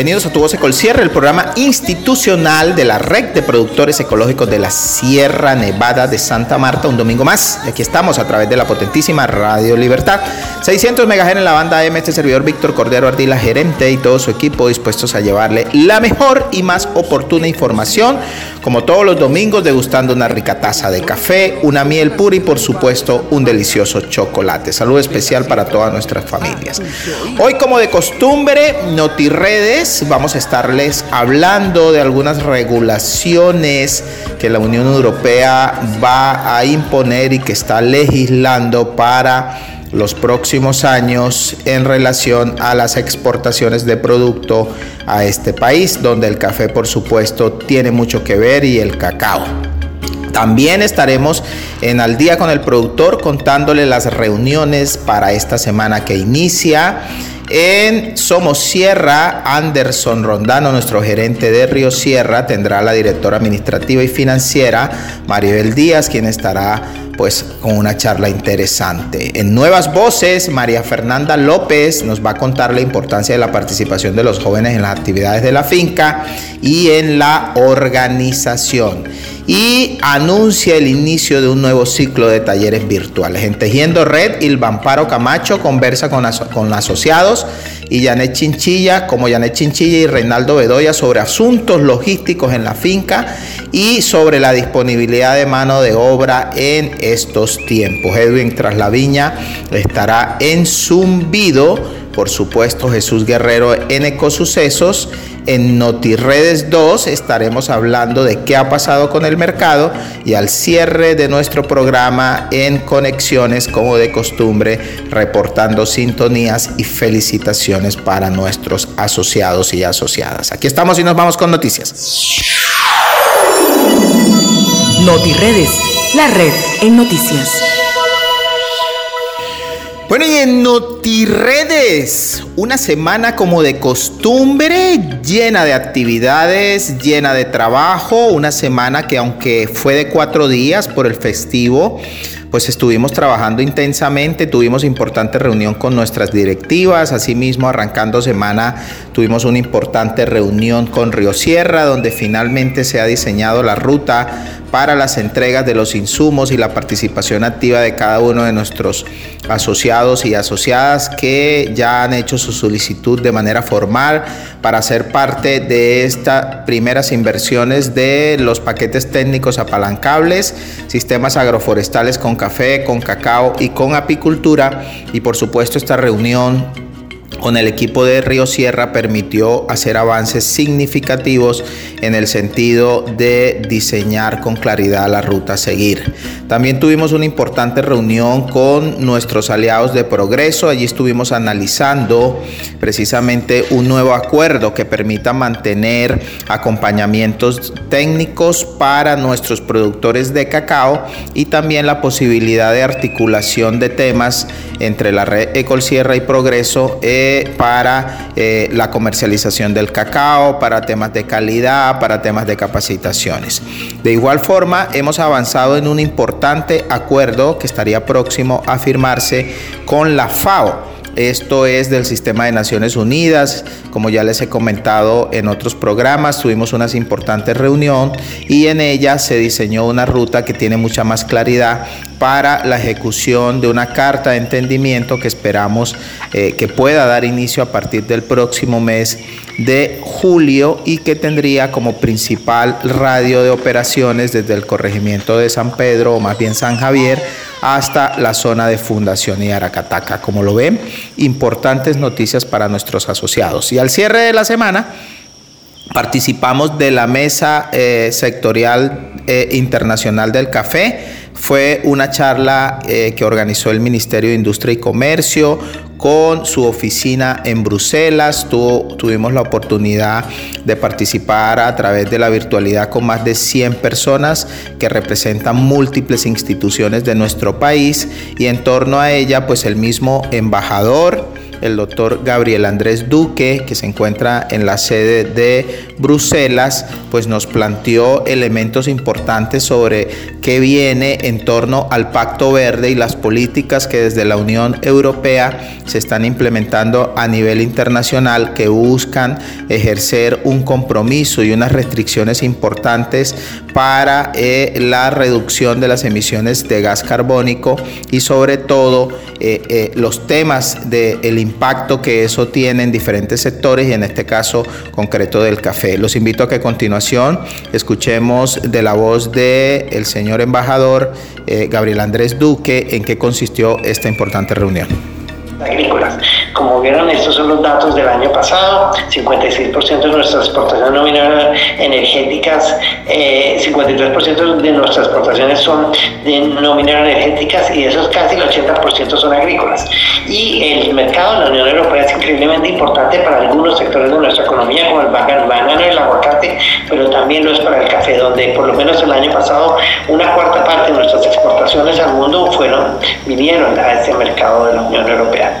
bienvenidos a Tu Voz Cierre, el programa institucional de la Red de Productores Ecológicos de la Sierra Nevada de Santa Marta, un domingo más. Aquí estamos a través de la potentísima Radio Libertad. 600 MHz en la banda M, este servidor Víctor Cordero Ardila, gerente y todo su equipo dispuestos a llevarle la mejor y más oportuna información, como todos los domingos, degustando una rica taza de café, una miel pura y por supuesto un delicioso chocolate. Salud especial para todas nuestras familias. Hoy, como de costumbre, NotiRedes, vamos a estarles hablando de algunas regulaciones que la Unión Europea va a imponer y que está legislando para los próximos años en relación a las exportaciones de producto a este país, donde el café por supuesto tiene mucho que ver y el cacao. También estaremos en Al día con el productor contándole las reuniones para esta semana que inicia. En Somos Sierra, Anderson Rondano, nuestro gerente de Río Sierra, tendrá la directora administrativa y financiera, Maribel Díaz, quien estará pues con una charla interesante. En Nuevas Voces, María Fernanda López nos va a contar la importancia de la participación de los jóvenes en las actividades de la finca y en la organización. Y anuncia el inicio de un nuevo ciclo de talleres virtuales. En Tejiendo Red, Ilvamparo Camacho conversa con, con asociados y Janet Chinchilla, como Janet Chinchilla y Reinaldo Bedoya sobre asuntos logísticos en la finca y sobre la disponibilidad de mano de obra en estos tiempos. Edwin Traslaviña estará en Zumbido por supuesto Jesús Guerrero en Ecosucesos. En NotiRedes 2 estaremos hablando de qué ha pasado con el mercado y al cierre de nuestro programa en Conexiones, como de costumbre, reportando sintonías y felicitaciones para nuestros asociados y asociadas. Aquí estamos y nos vamos con noticias. NotiRedes, la red en noticias. Bueno, y en NotiRedes, una semana como de costumbre, llena de actividades, llena de trabajo, una semana que aunque fue de cuatro días por el festivo, pues estuvimos trabajando intensamente, tuvimos importante reunión con nuestras directivas, asimismo arrancando semana tuvimos una importante reunión con Río Sierra, donde finalmente se ha diseñado la ruta para las entregas de los insumos y la participación activa de cada uno de nuestros asociados y asociadas que ya han hecho su solicitud de manera formal para ser parte de estas primeras inversiones de los paquetes técnicos apalancables, sistemas agroforestales con café, con cacao y con apicultura. Y por supuesto esta reunión con el equipo de Río Sierra permitió hacer avances significativos en el sentido de diseñar con claridad la ruta a seguir. También tuvimos una importante reunión con nuestros aliados de progreso. Allí estuvimos analizando precisamente un nuevo acuerdo que permita mantener acompañamientos técnicos para nuestros productores de cacao y también la posibilidad de articulación de temas entre la red Ecol Sierra y Progreso. Para eh, la comercialización del cacao, para temas de calidad, para temas de capacitaciones. De igual forma, hemos avanzado en un importante acuerdo que estaría próximo a firmarse con la FAO esto es del Sistema de Naciones Unidas. Como ya les he comentado en otros programas, tuvimos una importante reunión y en ella se diseñó una ruta que tiene mucha más claridad para la ejecución de una carta de entendimiento que esperamos eh, que pueda dar inicio a partir del próximo mes de julio y que tendría como principal radio de operaciones desde el corregimiento de San Pedro o más bien San Javier hasta la zona de Fundación y Aracataca. Como lo ven, importantes noticias para nuestros asociados. Y al cierre de la semana, participamos de la mesa eh, sectorial eh, internacional del café fue una charla eh, que organizó el Ministerio de Industria y Comercio con su oficina en Bruselas. tuvimos la oportunidad de participar a través de la virtualidad con más de 100 personas que representan múltiples instituciones de nuestro país y en torno a ella pues el mismo embajador el doctor Gabriel Andrés Duque, que se encuentra en la sede de Bruselas, pues nos planteó elementos importantes sobre qué viene en torno al Pacto Verde y las políticas que desde la Unión Europea se están implementando a nivel internacional que buscan ejercer un compromiso y unas restricciones importantes para eh, la reducción de las emisiones de gas carbónico y sobre todo eh, eh, los temas del impacto que eso tiene en diferentes sectores y en este caso concreto del café. Los invito a que a continuación escuchemos de la voz del el señor embajador Gabriel Andrés Duque en qué consistió esta importante reunión. Como vieron, estos son los datos del año pasado. 56% de nuestras exportaciones no energéticas, 53% eh, de nuestras exportaciones son de no energéticas y de esos casi el 80% son agrícolas. Y el mercado de la Unión Europea es increíblemente importante para algunos sectores de nuestra economía, como el banano, el aguacate, pero también lo es para el café, donde por lo menos el año pasado una cuarta parte de nuestras exportaciones al mundo fueron vinieron a este mercado de la Unión Europea.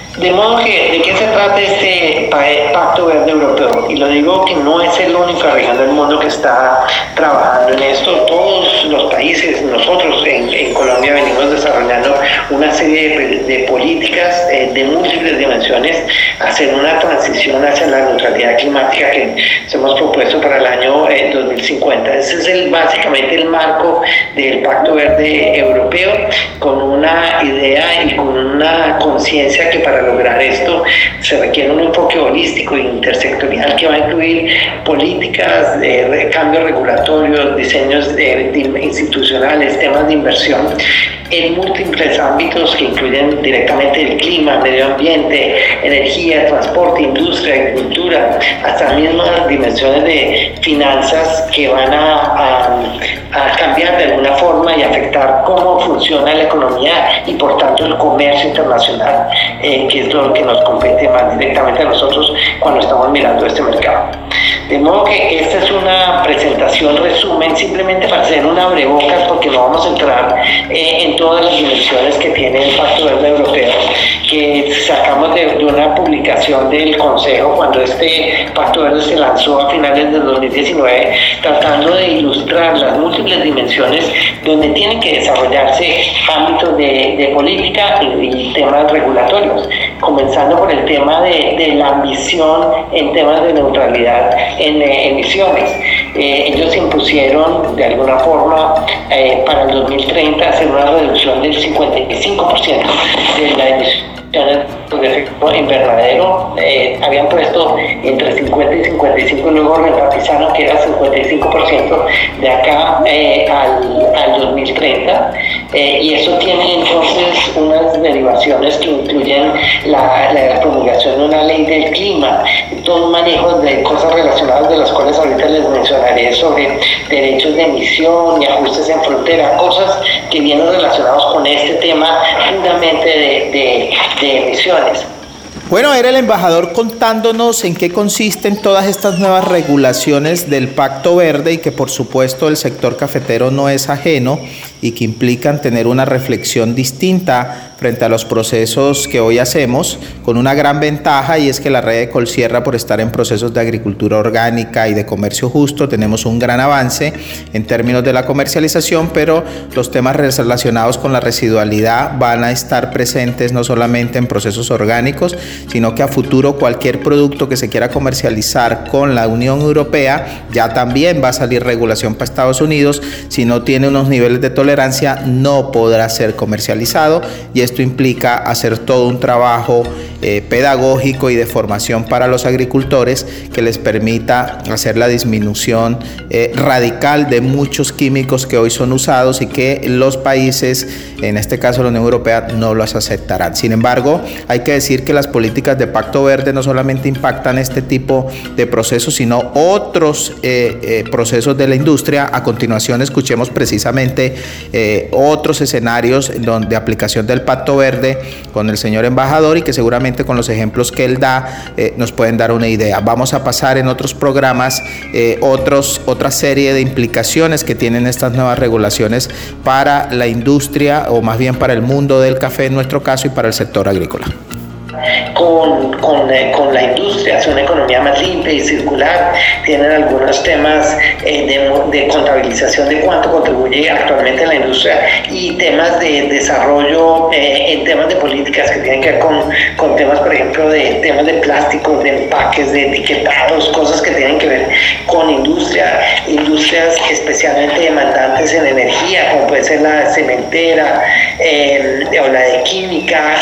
De modo que, ¿de qué se trata este Pacto Verde Europeo? Y lo digo que no es el único región del mundo que está trabajando en esto. Todos los países, nosotros en, Colombia venimos desarrollando una serie de, políticas eh, de múltiples dimensiones, hacer una transición hacia la neutralidad climática que hemos propuesto para el año 2050. Eh, Ese es el, básicamente el marco del Pacto Verde Europeo, con una idea y con una conciencia que para lograr esto se requiere un enfoque holístico e intersectorial que va a incluir políticas, de cambios regulatorios, diseños de, institucionales, temas de inversión en múltiples ámbitos que incluyen directamente el clima, medio ambiente, energía, transporte, industria, agricultura, hasta mismas dimensiones de finanzas que van a, a, cambiar de alguna forma y afectar cómo funciona la economía y por tanto el comercio internacional, eh, que es lo que nos compete más directamente a nosotros cuando estamos mirando este mercado. De modo que esta es una presentación resumen simplemente para hacer un abrebocas porque no vamos a entrar eh, en todas las dimensiones que tiene el Pacto Verde Europeo que sacamos de, una publicación del Consejo cuando este Pacto Verde se lanzó a finales de 2019 tratando de ilustrar las múltiples dimensiones donde tienen que desarrollarse ámbitos de, política y, temas regulatorios. Comenzando por el tema de, la ambición en temas de neutralidad en eh, emisiones. Eh, ellos impusieron de alguna forma eh, para el 2030 hacer una reducción del 55% de la emisión de efecto invernadero habían puesto entre 50 y 55 y luego enfatizaron que era 55% de acá eh, al, al, 2030 eh, y eso tiene entonces unas derivaciones que incluyen la, promulgación de una ley del clima, todo un manejo de cosas relacionadas de las cuales ahorita les mencionaré sobre derechos de emisión y ajustes en frontera, cosas que vienen relacionados con este tema fundamentalmente de de emisiones. Bueno, era el embajador contándonos en qué consisten todas estas nuevas regulaciones del Pacto Verde y que por supuesto el sector cafetero no es ajeno y que implican tener una reflexión distinta frente a los procesos que hoy hacemos, con una gran ventaja y es que la red de Colsierra, por estar en procesos de agricultura orgánica y de comercio justo, tenemos un gran avance en términos de la comercialización, pero los temas relacionados con la residualidad van a estar presentes no solamente en procesos orgánicos, sino que a futuro cualquier producto que se quiera comercializar con la Unión Europea, ya también va a salir regulación para Estados Unidos, si no tiene unos niveles de tolerancia, no podrá ser comercializado y esto implica hacer todo un trabajo eh, pedagógico y de formación para los agricultores que les permita hacer la disminución eh, radical de muchos químicos que hoy son usados y que los países, en este caso la Unión Europea, no los aceptarán. Sin embargo, hay que decir que las políticas de Pacto Verde no solamente impactan este tipo de procesos, sino otros eh, procesos de la industria. A continuación escuchemos precisamente otros escenarios de aplicación del Pacto Verde con el señor embajador y que seguramente con los ejemplos que él da eh, nos pueden dar una idea. Vamos a pasar en otros programas eh, otros, otra serie de implicaciones que tienen estas nuevas regulaciones para la industria o más bien para el mundo del café en nuestro caso y para el sector agrícola. Con, con, eh, con, la industria, es una economía más limpia y circular, tienen algunos temas eh, de, contabilización de cuánto contribuye actualmente la industria y temas de desarrollo eh, en temas de políticas que tienen que ver con, con, temas, por ejemplo, de temas de plásticos, de empaques, de etiquetados, cosas que tienen que ver con industria, industrias especialmente demandantes en energía, como puede ser la cementera o la de química,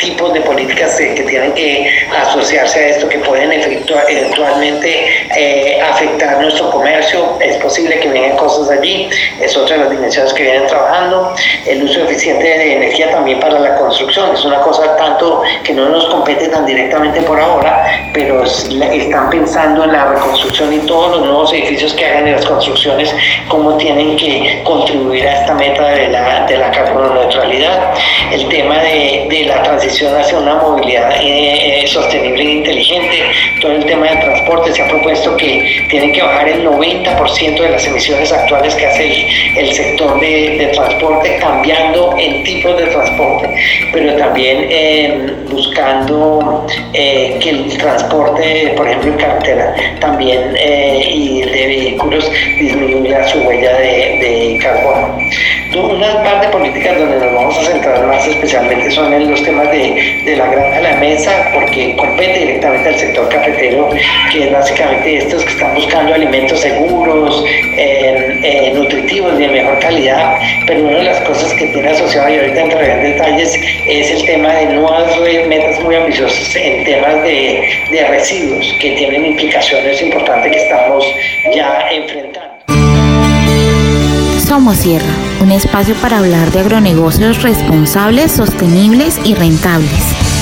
tipos de políticas que tienen que asociarse a esto, que pueden eventualmente eh, afectar nuestro comercio. Es posible que vengan cosas allí, es otra de las dimensiones que vienen trabajando. El uso eficiente de energía también para la construcción es una cosa tanto que no nos compete tan directamente por ahora, pero están pensando en la reconstrucción y todos los nuevos edificios que hagan en las construcciones, cómo tienen que contribuir a esta meta de la, de la carbono neutralidad. El tema de, de la transición hacia una movilidad eh, eh, sostenible e inteligente. Todo el tema del transporte se ha propuesto que tiene que bajar el 90% de las emisiones actuales que hace el, sector de, transporte, cambiando en tipos de transporte, pero también eh, buscando que el transporte, por ejemplo, en carretera también y de vehículos disminuya su huella de, de carbono. Una parte de políticas donde nos vamos a centrar más especialmente son en los temas de, de la granja a la mesa, porque compete directamente al sector cafetero, que es básicamente estos que están buscando alimentos seguros, eh, nutritivos de mejor calidad, pero una de las cosas que tiene asociado, y ahorita entraré en detalles, es el tema de nuevas metas muy ambiciosas en temas de, de residuos, que tienen implicaciones importantes que estamos ya enfrentando. Somos Sierra, un espacio para hablar de agronegocios responsables, sostenibles y rentables.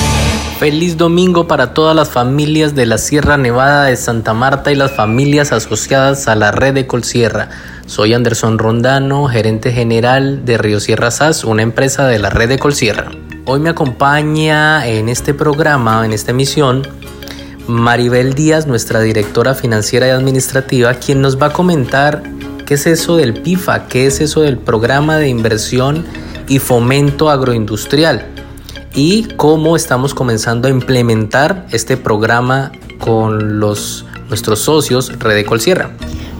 Feliz domingo para todas las familias de la Sierra Nevada de Santa Marta y las familias asociadas a la red de Colsierra. Soy Anderson Rondano, gerente general de Río Sierra SAS, una empresa de la red de Colsierra. Hoy me acompaña en este programa, en esta emisión, Maribel Díaz, nuestra directora financiera y administrativa, quien nos va a comentar ¿Qué es eso del PIFA? ¿Qué es eso del Programa de Inversión y Fomento Agroindustrial? Y cómo estamos comenzando a implementar este programa con los, nuestros socios Redecol Sierra.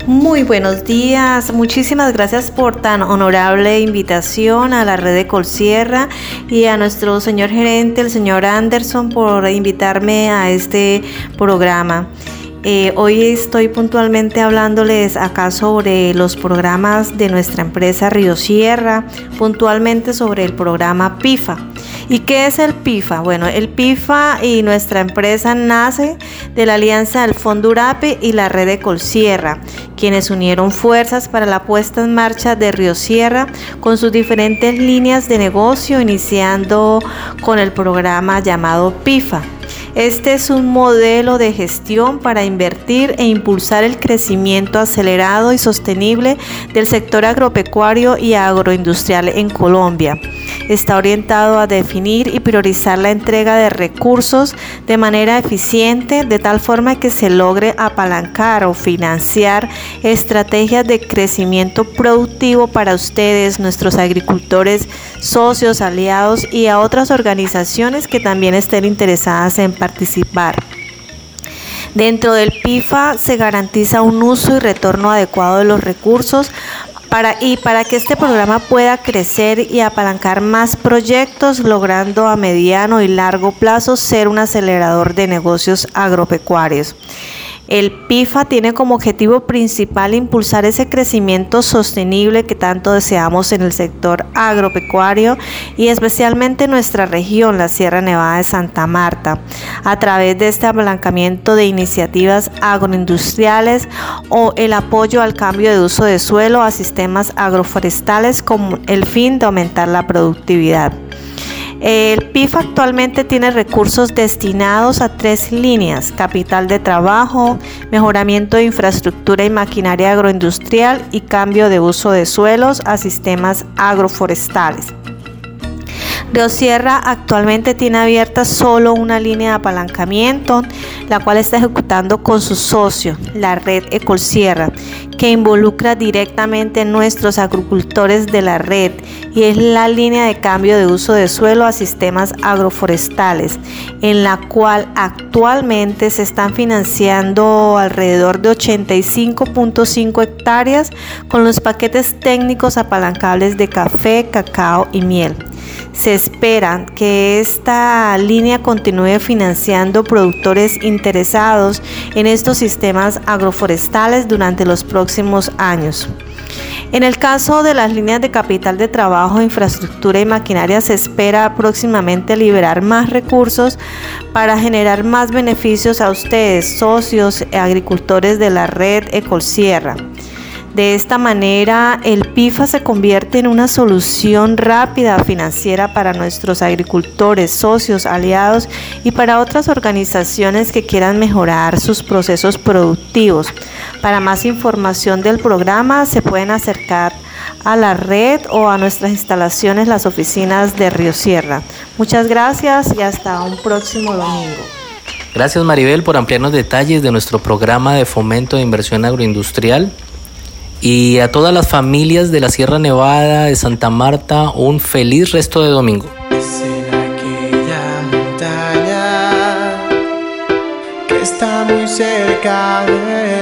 Muy buenos días, muchísimas gracias por tan honorable invitación a la red de Colsierra y a nuestro señor gerente, el señor Anderson, por invitarme a este programa. Eh, hoy estoy puntualmente hablándoles acá sobre los programas de nuestra empresa Río Sierra, puntualmente sobre el programa PIFA. ¿Y qué es el PIFA? Bueno, el PIFA y nuestra empresa nace de la alianza del Fondo Urape y la red de Colsierra, quienes unieron fuerzas para la puesta en marcha de Río Sierra con sus diferentes líneas de negocio, iniciando con el programa llamado PIFA este es un modelo de gestión para invertir e impulsar el crecimiento acelerado y sostenible del sector agropecuario y agroindustrial en Colombia. Está orientado a definir y priorizar la entrega de recursos de manera eficiente de tal forma que se logre apalancar o financiar estrategias de crecimiento productivo para ustedes, nuestros agricultores, socios, aliados y a otras organizaciones que también estén interesadas en participar. Dentro del PIFA se garantiza un uso y retorno adecuado de los recursos para, y para que este programa pueda crecer y apalancar más proyectos, logrando a mediano y largo plazo ser un acelerador de negocios agropecuarios. El PIFA tiene como objetivo principal impulsar ese crecimiento sostenible que tanto deseamos en el sector agropecuario y especialmente en nuestra región, la Sierra Nevada de Santa Marta, a través de este apalancamiento de iniciativas agroindustriales o el apoyo al cambio de uso de suelo a sistemas agroforestales con el fin de aumentar la productividad. El PIF actualmente tiene recursos destinados a tres líneas, capital de trabajo, mejoramiento de infraestructura y maquinaria agroindustrial y cambio de uso de suelos a sistemas agroforestales. Sierra actualmente tiene abierta solo una línea de apalancamiento, la cual está ejecutando con su socio, la red Ecolsierra, que involucra directamente a nuestros agricultores de la red y es la línea de cambio de uso de suelo a sistemas agroforestales, en la cual actualmente se están financiando alrededor de 85.5 hectáreas con los paquetes técnicos apalancables de café, cacao y miel. Se espera que esta línea continúe financiando productores interesados en estos sistemas agroforestales durante los próximos años. En el caso de las líneas de capital de trabajo, infraestructura y maquinaria, se espera próximamente liberar más recursos para generar más beneficios a ustedes, socios, agricultores de la red Ecolsierra. De esta manera, el PIFA se convierte en una solución rápida financiera para nuestros agricultores, socios, aliados y para otras organizaciones que quieran mejorar sus procesos productivos. Para más información del programa se pueden acercar a la red o a nuestras instalaciones, las oficinas de Río Sierra. Muchas gracias y hasta un próximo domingo. Gracias Maribel por ampliarnos detalles de nuestro programa de fomento de inversión agroindustrial y a todas las familias de la Sierra Nevada de Santa Marta un feliz resto de domingo. está muy cerca del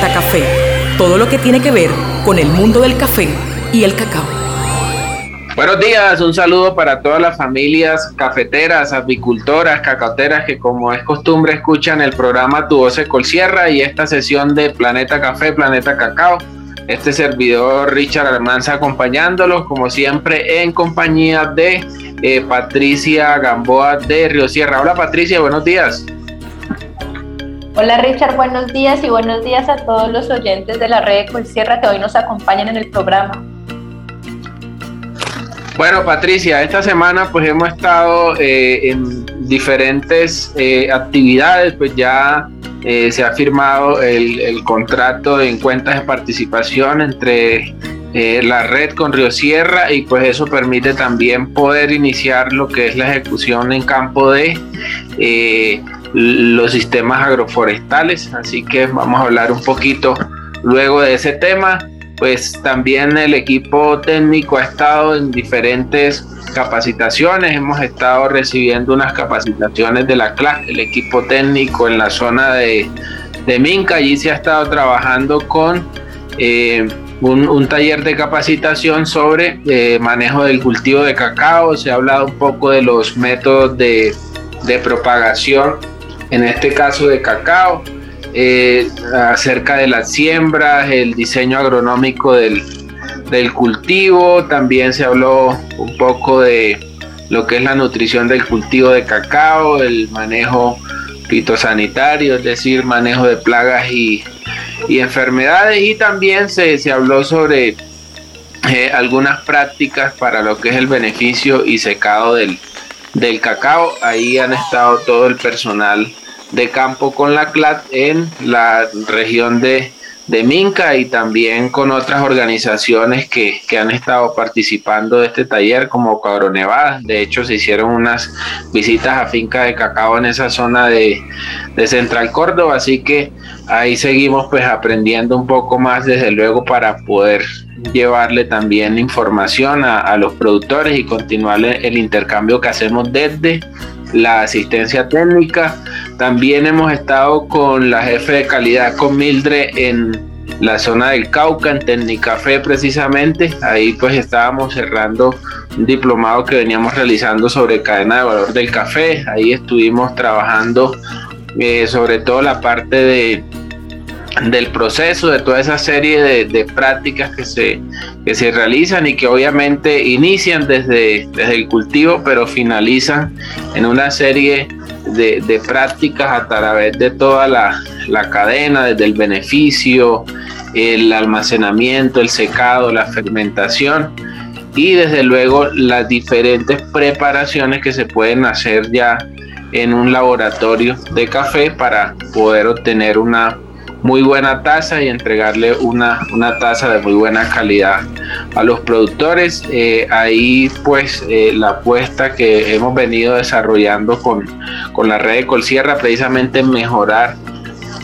Planeta Café. Todo lo que tiene que ver con el mundo del café y el cacao. Buenos días, un saludo para todas las familias cafeteras, apicultoras, cacaoteras que como es costumbre escuchan el programa Tu Voz Colsierra y esta sesión de Planeta Café, Planeta Cacao. Este servidor Richard Almanza acompañándolos como siempre en compañía de eh, Patricia Gamboa de Río Sierra. Hola Patricia, buenos días. Hola Richard, buenos días y buenos días a todos los oyentes de la red Sierra que hoy nos acompañan en el programa. Bueno, Patricia, esta semana pues hemos estado eh, en diferentes eh, actividades, pues ya eh, se ha firmado el, contrato en cuentas de participación entre la red con Río Sierra y pues eso permite también poder iniciar lo que es la ejecución en campo de los sistemas agroforestales, así que vamos a hablar un poquito luego de ese tema. Pues también el equipo técnico ha estado en diferentes capacitaciones, hemos estado recibiendo unas capacitaciones de la CLAC, el equipo técnico en la zona de, de Minca, allí se ha estado trabajando con eh, un, taller de capacitación sobre eh, manejo del cultivo de cacao, se ha hablado un poco de los métodos de, de propagación en este caso de cacao, eh, acerca de las siembras, el diseño agronómico del, cultivo, también se habló un poco de lo que es la nutrición del cultivo de cacao, el manejo fitosanitario, es decir, manejo de plagas y, enfermedades, y también se, habló sobre eh, algunas prácticas para lo que es el beneficio y secado del, del cacao. Ahí han estado todo el personal de campo con la CLAT en la región de, de Minca y también con otras organizaciones que, han estado participando de este taller como Nevada. De hecho, se hicieron unas visitas a fincas de cacao en esa zona de, de, Central Córdoba, así que ahí seguimos pues aprendiendo un poco más desde luego para poder llevarle también información a, a los productores y continuar el intercambio que hacemos desde la asistencia técnica. También hemos estado con la jefe de calidad, con Mildred, en la zona del Cauca, en Tecnicafé precisamente. Ahí pues estábamos cerrando un diplomado que veníamos realizando sobre cadena de valor del café. Ahí estuvimos trabajando eh, sobre todo la parte de del proceso, de toda esa serie de, prácticas que se, que se realizan y que obviamente inician desde, desde el cultivo, pero finalizan en una serie de, prácticas a través de toda la, la, cadena, desde el beneficio, el almacenamiento, el secado, la fermentación y desde luego las diferentes preparaciones que se pueden hacer ya en un laboratorio de café para poder obtener una muy buena taza y entregarle una, una taza de muy buena calidad a los productores. Eh, ahí pues eh, la apuesta que hemos venido desarrollando con, con la red de Colsierra precisamente mejorar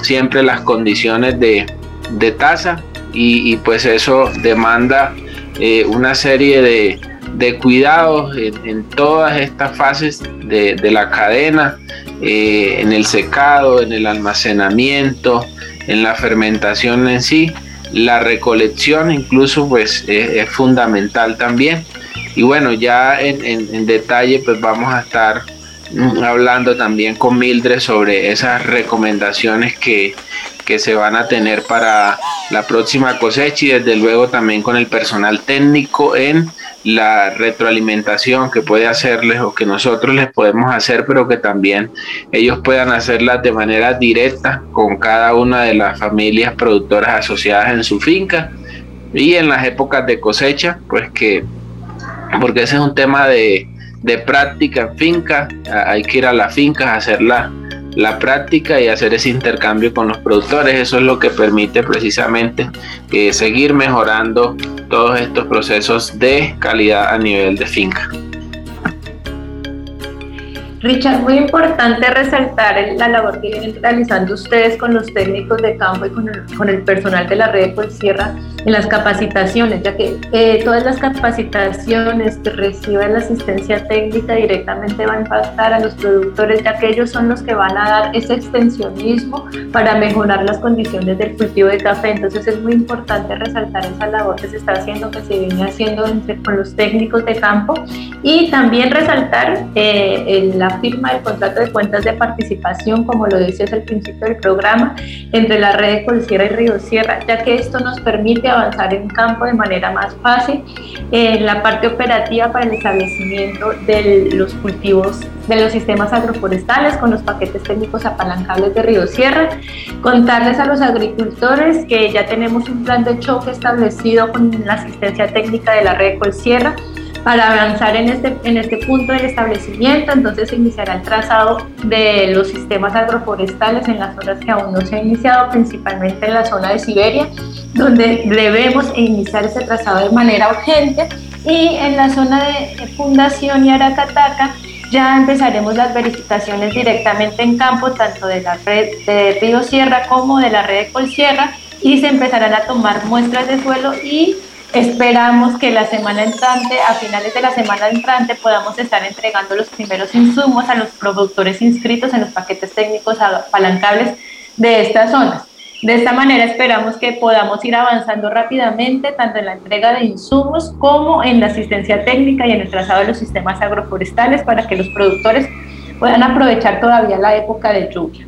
siempre las condiciones de, de taza y, pues eso demanda eh, una serie de, de cuidados en, todas estas fases de, de la cadena, en el secado, en el almacenamiento, en la fermentación en sí. La recolección incluso pues es, fundamental también. Y bueno, ya en, detalle pues vamos a estar hablando también con Mildred sobre esas recomendaciones que, que se van a tener para la próxima cosecha y desde luego también con el personal técnico en la retroalimentación que puede hacerles o que nosotros les podemos hacer, pero que también ellos puedan hacerla de manera directa con cada una de las familias productoras asociadas en su finca y en las épocas de cosecha, pues que, porque ese es un tema de, de práctica en finca, hay que ir a las fincas a hacerla la práctica y hacer ese intercambio con los productores. Eso es lo que permite precisamente eh, seguir mejorando todos estos procesos de calidad a nivel de finca. Richard, muy importante resaltar la labor que vienen realizando ustedes con los técnicos de campo y con el, personal de la red de Sierra en las capacitaciones, ya que eh, todas las capacitaciones que reciben la asistencia técnica directamente van a impactar a los productores, ya que ellos son los que van a dar ese extensionismo para mejorar las condiciones del cultivo de café. Entonces es muy importante resaltar esa labor que se está haciendo, que se viene haciendo con los técnicos de campo y también resaltar eh, la firma del contrato de cuentas de participación, como lo dice al principio del programa, entre la red de Colsierra y Río Sierra, ya que esto nos permite avanzar en campo de manera más fácil en la parte operativa para el establecimiento de los cultivos de los sistemas agroforestales con los paquetes técnicos apalancables de Río Sierra, contarles a los agricultores que ya tenemos un plan de choque establecido con la asistencia técnica de la red Colsierra para avanzar en este, en este punto del establecimiento. Entonces se iniciará el trazado de los sistemas agroforestales en las zonas que aún no se ha iniciado, principalmente en la zona de Siberia, donde debemos iniciar ese trazado de manera urgente. Y en la zona de Fundación y Aracataca ya empezaremos las verificaciones directamente en campo, tanto de la red de Río Sierra como de la red de Colsierra, y se empezarán a tomar muestras de suelo y Esperamos que la semana entrante, a finales de la semana entrante, podamos estar entregando los primeros insumos a los productores inscritos en los paquetes técnicos apalancables de estas zonas. De esta manera esperamos que podamos ir avanzando rápidamente tanto en la entrega de insumos como en la asistencia técnica y en el trazado de los sistemas agroforestales para que los productores puedan aprovechar todavía la época de lluvia.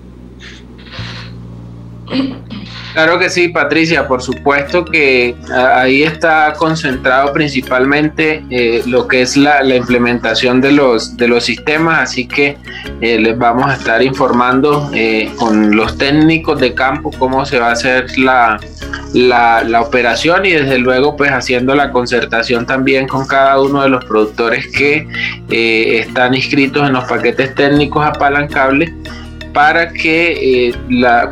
Claro que sí, Patricia, por supuesto que ahí está concentrado principalmente eh, lo que es la, implementación de los, de los sistemas, así que eh, les vamos a estar informando eh, con los técnicos de campo cómo se va a hacer la, la, la, operación y desde luego pues haciendo la concertación también con cada uno de los productores que están inscritos en los paquetes técnicos apalancables para que eh,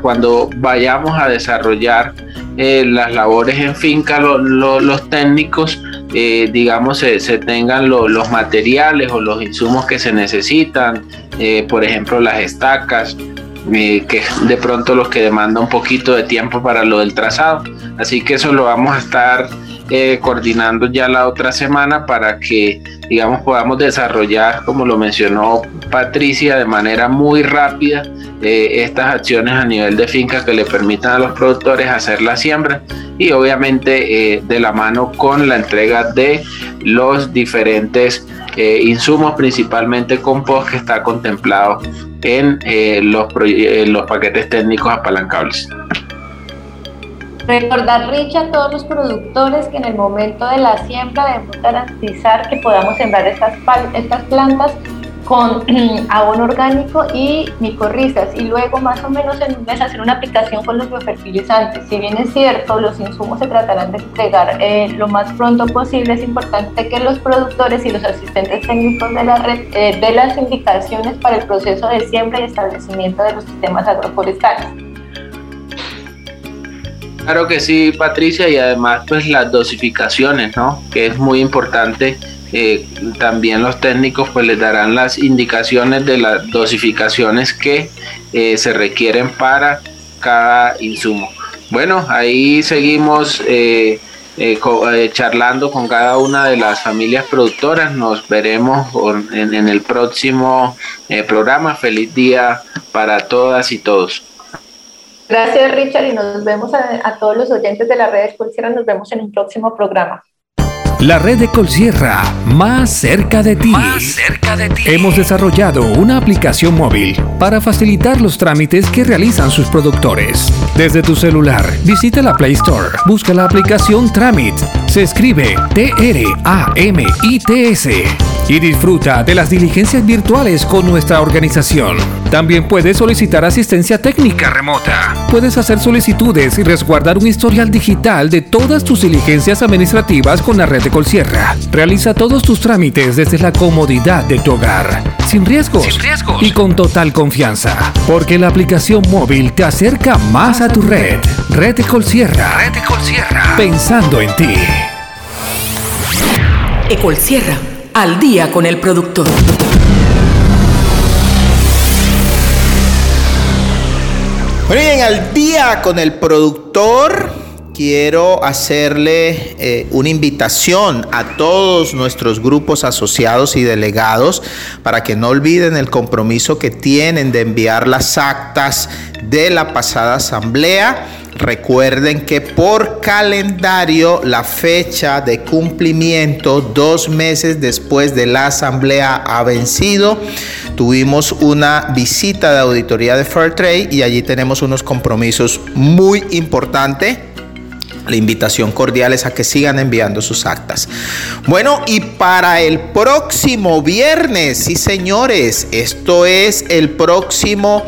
cuando vayamos a desarrollar eh, las labores en finca, los técnicos, eh, digamos, se, tengan los materiales o los insumos que se necesitan, por ejemplo, las estacas, que de pronto los que demanda un poquito de tiempo para lo del trazado. Así que eso lo vamos a estar coordinando ya la otra semana para que, digamos, podamos desarrollar, como lo mencionó Patricia, de manera muy rápida eh, estas acciones a nivel de finca que le permitan a los productores hacer la siembra y obviamente eh, de la mano con la entrega de los diferentes eh, insumos, principalmente compost que está contemplado en los, los paquetes técnicos apalancables. Recordar, Rich, a todos los productores que en el momento de la siembra debemos garantizar que podamos sembrar estas, estas plantas con abono orgánico y micorrizas y luego más o menos en un mes hacer una aplicación con los biofertilizantes. Si bien es cierto, los insumos se tratarán de entregar eh, lo más pronto posible, es importante que los productores y los asistentes técnicos de la red eh, den las indicaciones para el proceso de siembra y establecimiento de los sistemas agroforestales. Claro que sí, Patricia, y además pues las dosificaciones, ¿no? Que es muy importante eh, también los técnicos pues les darán las indicaciones de las dosificaciones que eh, se requieren para cada insumo. Bueno, ahí seguimos eh, charlando con cada una de las familias productoras. Nos veremos en, el próximo programa. Feliz día para todas y todos. Gracias Richard y nos vemos a, todos los oyentes de la red de Nos vemos en un próximo programa. La red de Colsierra, más cerca de ti. Más cerca de ti. Hemos desarrollado una aplicación móvil para facilitar los trámites que realizan sus productores. Desde tu celular, visita la Play Store, busca la aplicación Tramit. Se escribe T-R-A-M-I-T-S y disfruta de las diligencias virtuales con nuestra organización. También puedes solicitar asistencia técnica remota. Puedes hacer solicitudes y resguardar un historial digital de todas tus diligencias administrativas con la red de Colsierra. Realiza todos tus trámites desde la comodidad de tu hogar, sin riesgos, sin riesgos. y con total confianza, porque la aplicación móvil te acerca más a tu red. Red de Colsierra. Red de Colsierra. Pensando en ti. Ecolsierra al día con el productor. Muy bien, al día con el productor quiero hacerle eh, una invitación a todos nuestros grupos asociados y delegados para que no olviden el compromiso que tienen de enviar las actas de la pasada asamblea Recuerden que por calendario la fecha de cumplimiento dos meses después de la asamblea ha vencido. Tuvimos una visita de auditoría de Fairtrade y allí tenemos unos compromisos muy importantes la invitación cordial es a que sigan enviando sus actas. Bueno, y para el próximo viernes, sí señores, esto es el próximo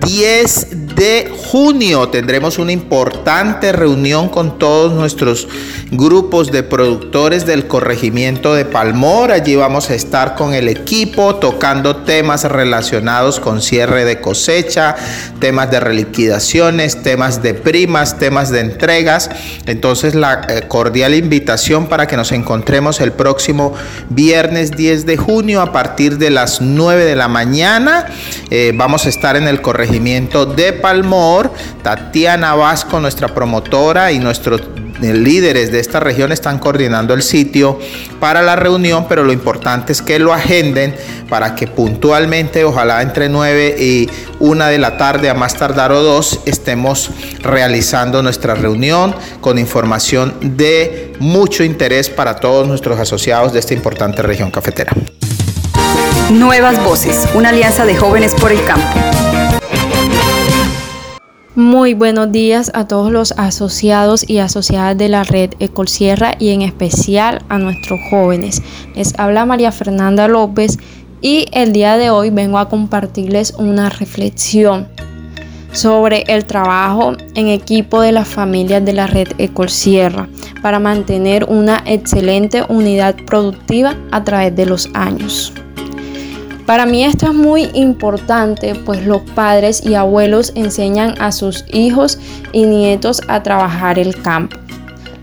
10 de junio tendremos una importante reunión con todos nuestros grupos de productores del corregimiento de Palmor. Allí vamos a estar con el equipo tocando temas relacionados con cierre de cosecha, temas de reliquidaciones, temas de primas, temas de entregas. Entonces la eh, cordial invitación para que nos encontremos el próximo viernes 10 de junio a partir de las 9 de la mañana. Eh, vamos a estar en el corregimiento de Palmor Palmor, Tatiana Vasco, nuestra promotora y nuestros eh, líderes de esta región están coordinando el sitio para la reunión, pero lo importante es que lo agenden para que puntualmente, ojalá entre 9 y 1 de la tarde, a más tardar o 2, estemos realizando nuestra reunión con información de mucho interés para todos nuestros asociados de esta importante región cafetera. Nuevas Voces, una alianza de jóvenes por el campo. Muy buenos días a todos los asociados y asociadas de la red Ecolsierra y en especial a nuestros jóvenes. Les habla María Fernanda López y el día de hoy vengo a compartirles una reflexión sobre el trabajo en equipo de las familias de la red Ecolsierra para mantener una excelente unidad productiva a través de los años. Para mí esto es muy importante, pues los padres y abuelos enseñan a sus hijos y nietos a trabajar el campo.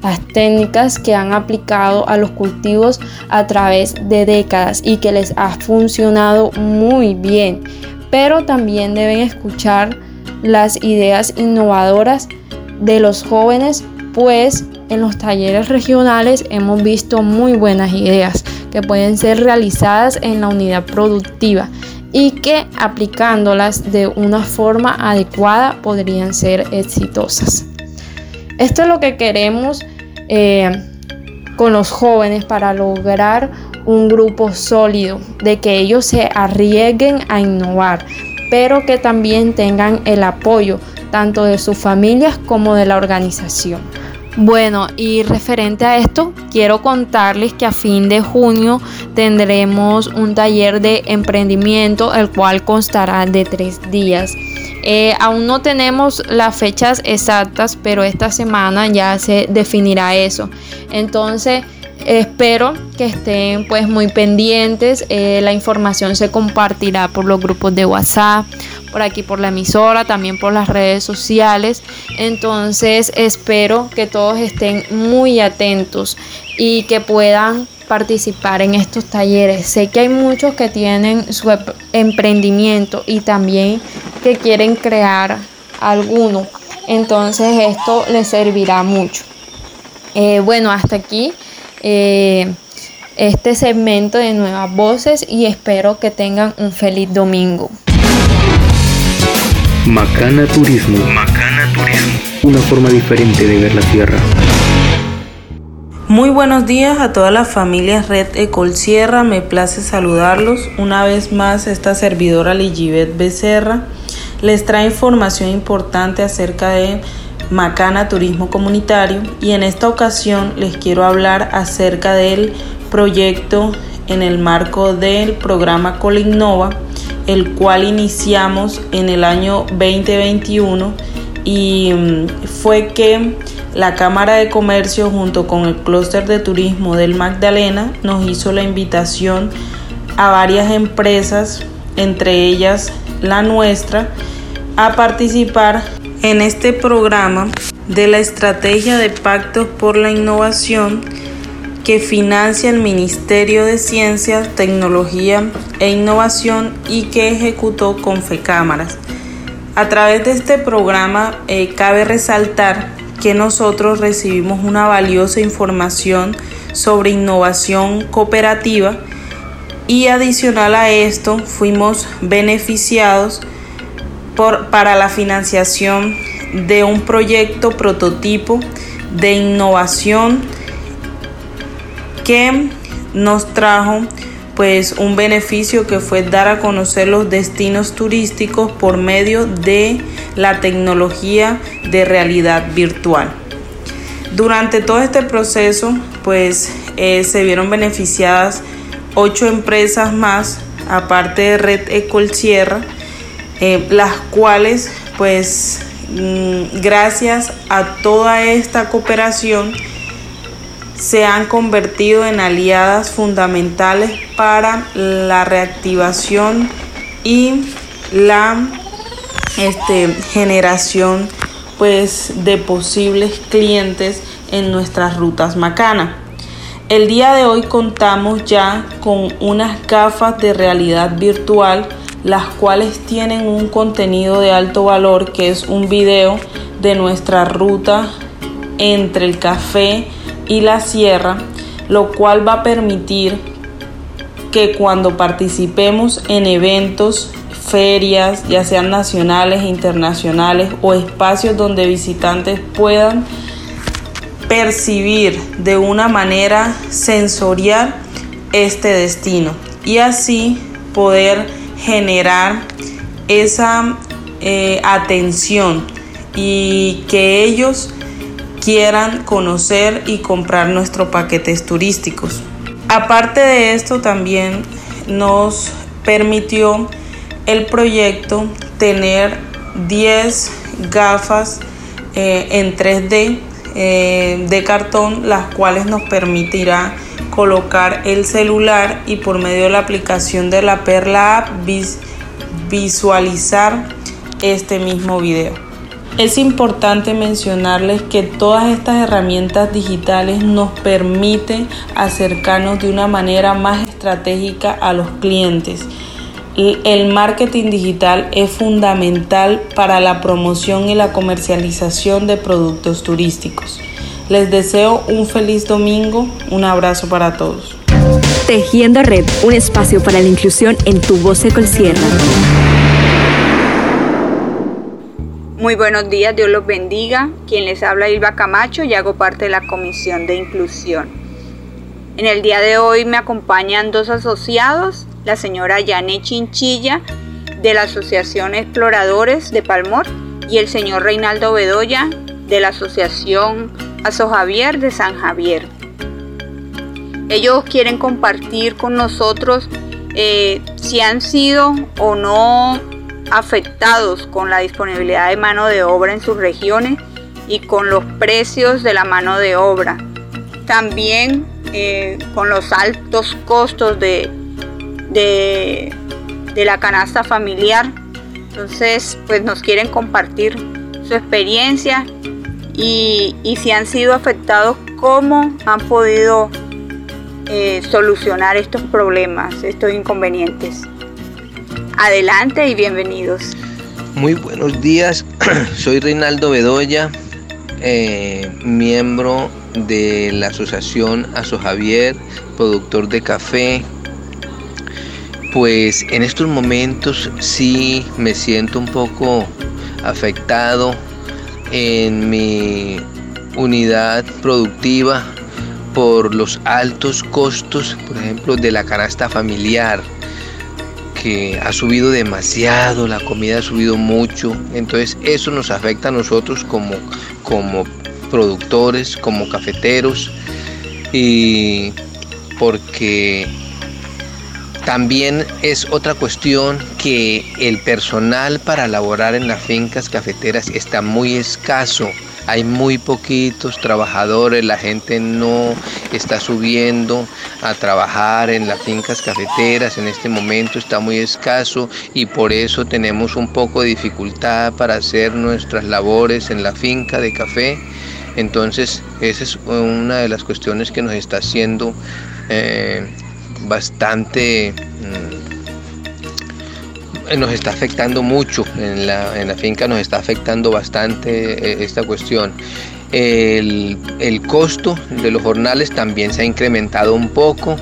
Las técnicas que han aplicado a los cultivos a través de décadas y que les ha funcionado muy bien, pero también deben escuchar las ideas innovadoras de los jóvenes, pues en los talleres regionales hemos visto muy buenas ideas que pueden ser realizadas en la unidad productiva y que aplicándolas de una forma adecuada podrían ser exitosas. Esto es lo que queremos eh, con los jóvenes para lograr un grupo sólido, de que ellos se arriesguen a innovar, pero que también tengan el apoyo tanto de sus familias como de la organización. Bueno, y referente a esto, quiero contarles que a fin de junio tendremos un taller de emprendimiento, el cual constará de tres días. Eh, aún no tenemos las fechas exactas, pero esta semana ya se definirá eso. Entonces, espero que estén pues muy pendientes. Eh, la información se compartirá por los grupos de WhatsApp, por aquí por la emisora, también por las redes sociales. Entonces espero que todos estén muy atentos y que puedan participar en estos talleres. Sé que hay muchos que tienen su emprendimiento y también que quieren crear alguno. Entonces esto les servirá mucho. Eh, bueno, hasta aquí eh, este segmento de nuevas voces y espero que tengan un feliz domingo. Macana Turismo. Macana Turismo. Una forma diferente de ver la tierra. Muy buenos días a todas las familias Red Ecol Sierra. Me place saludarlos. Una vez más, esta servidora Ligibet Becerra les trae información importante acerca de Macana Turismo Comunitario y en esta ocasión les quiero hablar acerca del proyecto en el marco del programa Colinnova el cual iniciamos en el año 2021 y mm, fue que la Cámara de Comercio junto con el clúster de turismo del Magdalena nos hizo la invitación a varias empresas, entre ellas la nuestra, a participar en este programa de la Estrategia de Pactos por la Innovación que financia el Ministerio de Ciencia, Tecnología e Innovación y que ejecutó con FECámaras. A través de este programa eh, cabe resaltar que nosotros recibimos una valiosa información sobre innovación cooperativa y adicional a esto fuimos beneficiados para la financiación de un proyecto prototipo de innovación que nos trajo pues un beneficio que fue dar a conocer los destinos turísticos por medio de la tecnología de realidad virtual. Durante todo este proceso pues eh, se vieron beneficiadas ocho empresas más aparte de Red Ecol Sierra eh, las cuales pues mm, gracias a toda esta cooperación se han convertido en aliadas fundamentales para la reactivación y la este, generación pues, de posibles clientes en nuestras rutas macana. El día de hoy contamos ya con unas gafas de realidad virtual, las cuales tienen un contenido de alto valor que es un video de nuestra ruta entre el café y la sierra, lo cual va a permitir que cuando participemos en eventos, ferias, ya sean nacionales internacionales o espacios donde visitantes puedan percibir de una manera sensorial este destino y así poder generar esa eh, atención y que ellos quieran conocer y comprar nuestros paquetes turísticos. Aparte de esto también nos permitió el proyecto tener 10 gafas eh, en 3D eh, de cartón las cuales nos permitirá colocar el celular y por medio de la aplicación de la Perla App visualizar este mismo video. Es importante mencionarles que todas estas herramientas digitales nos permiten acercarnos de una manera más estratégica a los clientes. El marketing digital es fundamental para la promoción y la comercialización de productos turísticos. Les deseo un feliz domingo, un abrazo para todos. Tejiendo Red, un espacio para la inclusión en tu voz de Sierra. Muy buenos días, Dios los bendiga. Quien les habla Ilva Camacho y hago parte de la Comisión de Inclusión. En el día de hoy me acompañan dos asociados, la señora Yane Chinchilla de la Asociación Exploradores de Palmor y el señor Reinaldo Bedoya de la Asociación Aso Javier de San Javier. Ellos quieren compartir con nosotros eh, si han sido o no afectados con la disponibilidad de mano de obra en sus regiones y con los precios de la mano de obra. También eh, con los altos costos de, de, la canasta familiar. Entonces, pues nos quieren compartir su experiencia y, si han sido afectados, cómo han podido eh, solucionar estos problemas, estos inconvenientes. Adelante y bienvenidos. Muy buenos días, soy Reinaldo Bedoya, eh, miembro de la asociación Aso Javier, productor de café. Pues en estos momentos sí me siento un poco afectado en mi unidad productiva por los altos costos, por ejemplo, de la canasta familiar que ha subido demasiado, la comida ha subido mucho, entonces eso nos afecta a nosotros como, como productores, como cafeteros, y porque también es otra cuestión que el personal para laborar en las fincas cafeteras está muy escaso hay muy poquitos trabajadores, la gente no está subiendo a trabajar en las fincas cafeteras, en este momento está muy escaso y por eso tenemos un poco de dificultad para hacer nuestras labores en la finca de café. Entonces, esa es una de las cuestiones que nos está haciendo eh, bastante... Mm, nos está afectando mucho, en la, en la finca nos está afectando bastante eh, esta cuestión. El, el, costo de los jornales también se ha incrementado un poco,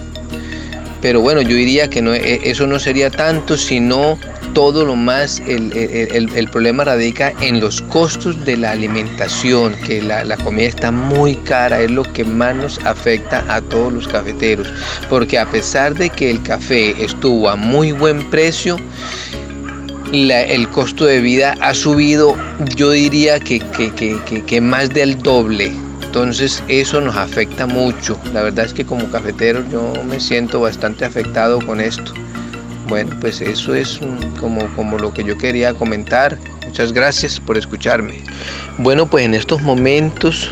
pero bueno, yo diría que no, e, eso no sería tanto, sino todo lo más, el, el, problema radica en los costos de la alimentación, que la, la, comida está muy cara, es lo que más nos afecta a todos los cafeteros, porque a pesar de que el café estuvo a muy buen precio, el costo de vida ha subido, yo diría que, que, más del doble. Entonces eso nos afecta mucho. La verdad es que como cafetero yo me siento bastante afectado con esto. Bueno, pues eso es como, como lo que yo quería comentar. Muchas gracias por escucharme. Bueno, pues en estos momentos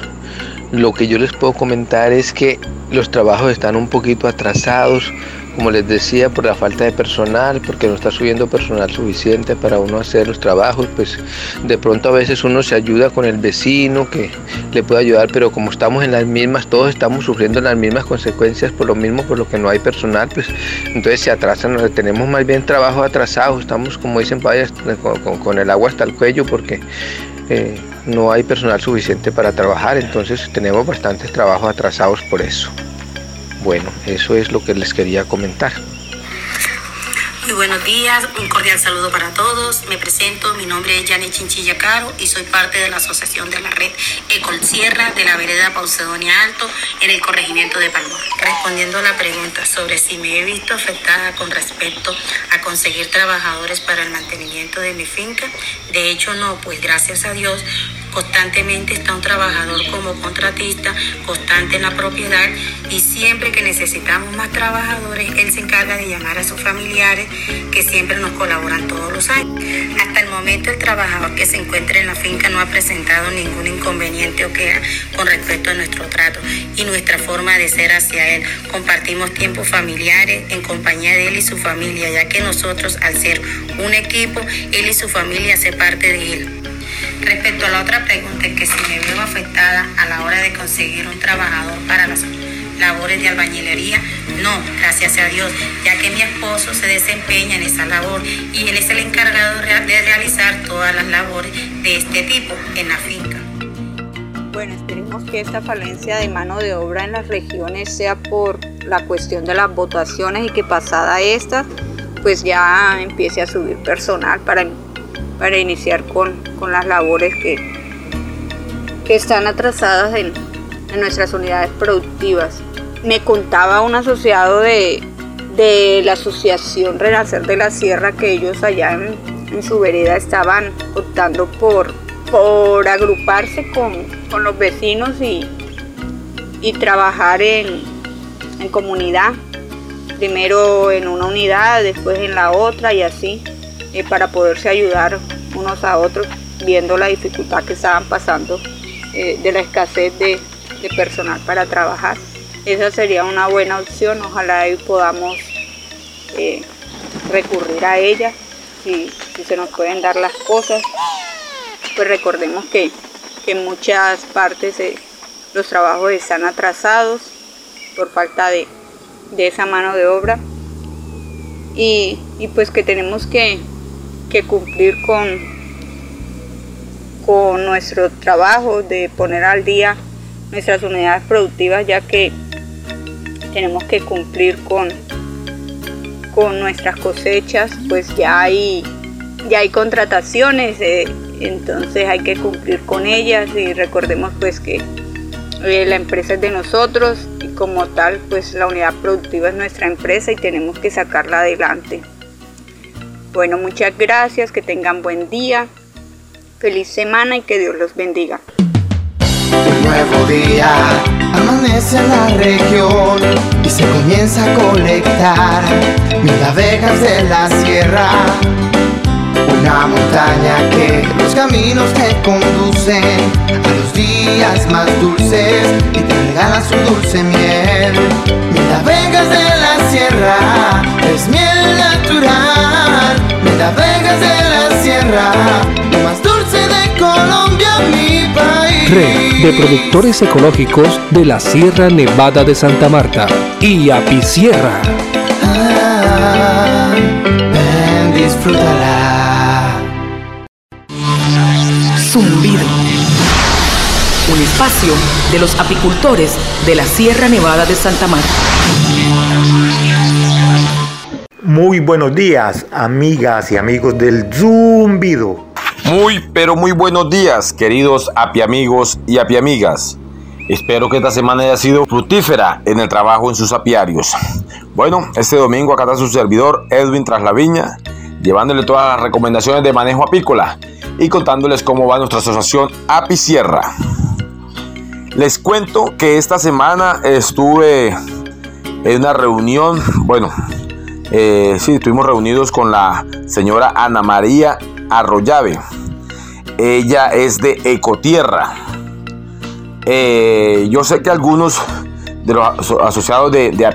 lo que yo les puedo comentar es que los trabajos están un poquito atrasados como les decía, por la falta de personal, porque no está subiendo personal suficiente para uno hacer los trabajos, pues de pronto a veces uno se ayuda con el vecino que le puede ayudar, pero como estamos en las mismas, todos estamos sufriendo las mismas consecuencias por lo mismo, por lo que no hay personal, pues entonces se atrasan, tenemos más bien trabajo atrasado, estamos como dicen con, el agua hasta el cuello porque eh, no hay personal suficiente para trabajar, entonces tenemos bastantes trabajos atrasados por eso. Bueno, eso es lo que les quería comentar. Muy buenos días, un cordial saludo para todos. Me presento, mi nombre es Janet Chinchilla Caro y soy parte de la asociación de la red Ecol Sierra de la vereda Pausedonia Alto en el corregimiento de Palmor. Respondiendo a la pregunta sobre si me he visto afectada con respecto a conseguir trabajadores para el mantenimiento de mi finca, de hecho no, pues gracias a Dios Constantemente está un trabajador como contratista, constante en la propiedad y siempre que necesitamos más trabajadores, él se encarga de llamar a sus familiares que siempre nos colaboran todos los años. Hasta el momento el trabajador que se encuentra en la finca no ha presentado ningún inconveniente o queja con respecto a nuestro trato y nuestra forma de ser hacia él. Compartimos tiempos familiares en compañía de él y su familia, ya que nosotros al ser un equipo, él y su familia hacen parte de él. Respecto a la otra pregunta, que si me veo afectada a la hora de conseguir un trabajador para las labores de albañilería, no, gracias a Dios, ya que mi esposo se desempeña en esa labor y él es el encargado de realizar todas las labores de este tipo en la finca. Bueno, esperemos que esta falencia de mano de obra en las regiones sea por la cuestión de las votaciones y que pasada esta, pues ya empiece a subir personal para para iniciar con, las labores que, que están atrasadas en, nuestras unidades productivas. Me contaba un asociado de, la Asociación Renacer de la Sierra que ellos allá en, en su vereda estaban optando por, por agruparse con, con los vecinos y, y trabajar en, en comunidad, primero en una unidad, después en la otra y así, eh, para poderse ayudar unos a otros, viendo la dificultad que estaban pasando eh, de la escasez de, personal para trabajar. Esa sería una buena opción, ojalá hoy podamos eh, recurrir a ella si, se nos pueden dar las cosas. Pues recordemos que, que en muchas partes los trabajos están atrasados por falta de, de esa mano de obra y, y pues que tenemos que, que cumplir con, con nuestro trabajo de poner al día nuestras unidades productivas ya que tenemos que cumplir con, con nuestras cosechas pues ya hay ya hay contrataciones eh, entonces hay que cumplir con ellas y recordemos pues que eh, la empresa es de nosotros y como tal pues la unidad productiva es nuestra empresa y tenemos que sacarla adelante. Bueno, muchas gracias, que tengan buen día, feliz semana y que Dios los bendiga. Un nuevo día amanece en la región y se comienza a colectar mil abejas de la sierra una montaña que los caminos te conducen a los días más dulces y te regala su dulce miel. Mira Vegas de la Sierra es miel natural. Mira Vegas de la Sierra, lo más dulce de Colombia, mi país. Red de productores ecológicos de la Sierra Nevada de Santa Marta y Apicierra. Ah, ven, disfrútala. Zumbido. Un espacio de los apicultores de la Sierra Nevada de Santa Marta. Muy buenos días, amigas y amigos del Zumbido. Muy, pero muy buenos días, queridos apiamigos y apiamigas. Espero que esta semana haya sido fructífera en el trabajo en sus apiarios. Bueno, este domingo acá está su servidor Edwin Traslaviña, llevándole todas las recomendaciones de manejo apícola y contándoles cómo va nuestra asociación Apicierra. Les cuento que esta semana estuve en una reunión, bueno, eh, sí, estuvimos reunidos con la señora Ana María Arroyave. Ella es de Ecotierra. Eh, yo sé que algunos de los asociados de, de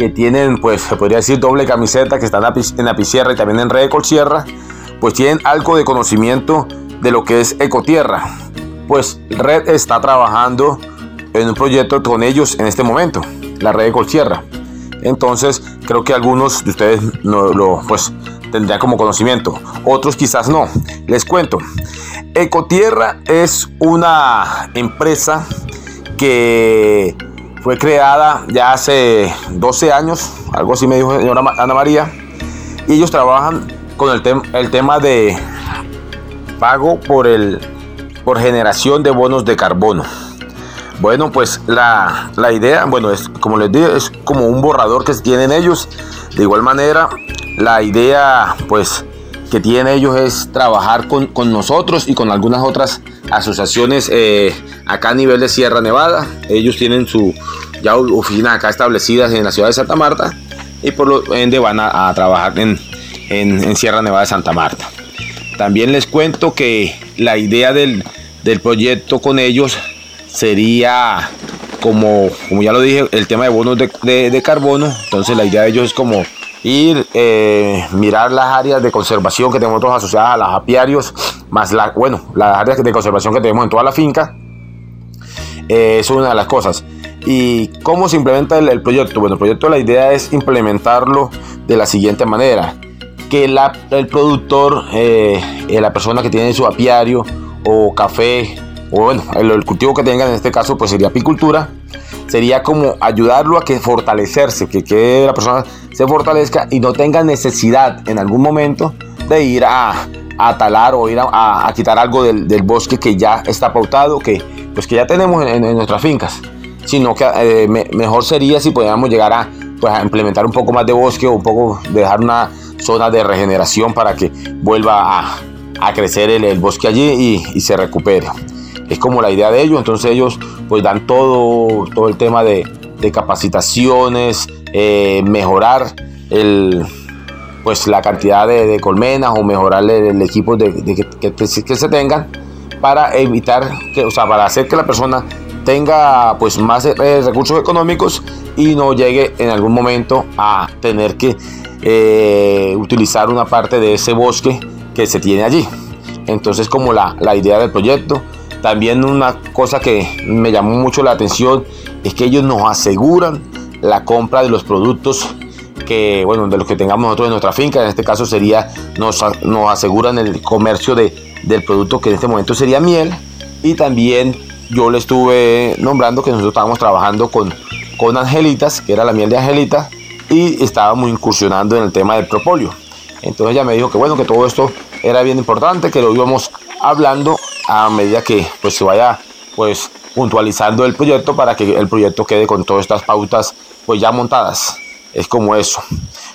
que tienen, pues, se podría decir doble camiseta, que están en Apicierra y también en Red Sierra, pues tienen algo de conocimiento de lo que es Ecotierra. Pues Red está trabajando en un proyecto con ellos en este momento, la Red Sierra. Entonces, creo que algunos de ustedes no lo pues tendrían como conocimiento, otros quizás no. Les cuento. Ecotierra es una empresa que fue creada ya hace 12 años, algo así me dijo la señora Ana María, y ellos trabajan con el, el tema de pago por, el, por generación de bonos de carbono. Bueno, pues la, la, idea, bueno, es como les digo, es como un borrador que tienen ellos. De igual manera, la idea, pues, que tienen ellos es trabajar con, con nosotros y con algunas otras asociaciones eh, acá a nivel de Sierra Nevada. Ellos tienen su ya oficinas acá establecidas en la ciudad de Santa Marta y por lo ende van a, trabajar en, en, Sierra Nevada de Santa Marta. También les cuento que la idea del, proyecto con ellos sería como, como ya lo dije, el tema de bonos de, carbono. Entonces la idea de ellos es como ir, eh, mirar las áreas de conservación que tenemos asociadas a los apiarios, más la, bueno, las áreas de conservación que tenemos en toda la finca. Eh, es una de las cosas. ¿Y cómo se implementa el, el proyecto? Bueno, el proyecto la idea es implementarlo de la siguiente manera que el productor, eh, eh, la persona que tiene su apiario o café, o bueno, el, cultivo que tenga en este caso, pues sería apicultura, sería como ayudarlo a que fortalecerse, que, la persona se fortalezca y no tenga necesidad en algún momento de ir a, talar o ir a, quitar algo del, bosque que ya está pautado, que, pues que ya tenemos en, nuestras fincas, sino que eh, mejor sería si pudiéramos llegar a, pues, implementar un poco más de bosque o un poco dejar una zonas de regeneración para que vuelva a, crecer el, bosque allí y, se recupere. Es como la idea de ellos, entonces ellos pues dan todo, todo el tema de, capacitaciones, eh, mejorar el, pues la cantidad de, colmenas o mejorar el, equipo de, que, que, que, se tengan para evitar que, o sea, para hacer que la persona tenga pues más eh, recursos económicos y no llegue en algún momento a tener que eh, utilizar una parte de ese bosque que se tiene allí. Entonces como la, la idea del proyecto. También una cosa que me llamó mucho la atención es que ellos nos aseguran la compra de los productos que, bueno, de los que tengamos nosotros en nuestra finca. En este caso sería, nos, nos aseguran el comercio de, del producto que en este momento sería miel. Y también yo le estuve nombrando que nosotros estábamos trabajando con, con angelitas, que era la miel de angelita, y estábamos incursionando en el tema del propóleo. Entonces ella me dijo que bueno, que todo esto era bien importante, que lo íbamos hablando a medida que pues se vaya pues puntualizando el proyecto para que el proyecto quede con todas estas pautas pues ya montadas. Es como eso.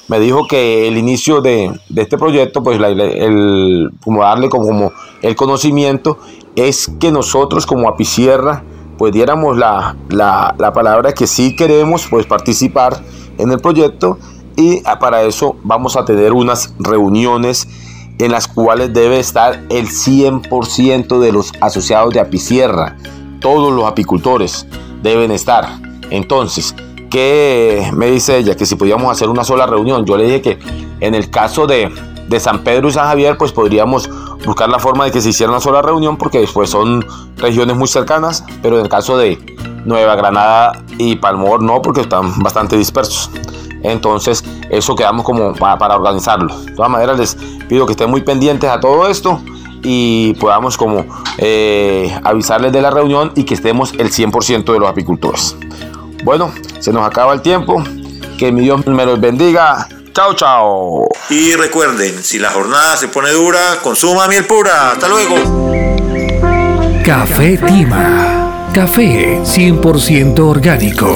Me dijo que el inicio de, de este proyecto, pues el, como darle como, como, el conocimiento, es que nosotros como Apicierra, pues diéramos la, la, la palabra que sí queremos pues participar en el proyecto y para eso vamos a tener unas reuniones en las cuales debe estar el 100% de los asociados de Apicierra. Todos los apicultores deben estar. Entonces, ¿qué me dice ella? Que si podíamos hacer una sola reunión. Yo le dije que en el caso de, de San Pedro y San Javier, pues podríamos buscar la forma de que se hiciera una sola reunión porque después son regiones muy cercanas, pero en el caso de Nueva Granada y Palmor no, porque están bastante dispersos. Entonces, eso quedamos como para, para, organizarlo. De todas maneras, les pido que estén muy pendientes a todo esto y podamos como eh, avisarles de la reunión y que estemos el 100% de los apicultores. Bueno, se nos acaba el tiempo. Que mi Dios me los bendiga. Chao, chao. Y recuerden, si la jornada se pone dura, consuma miel pura. Hasta luego. Café Tima. Café 100% orgánico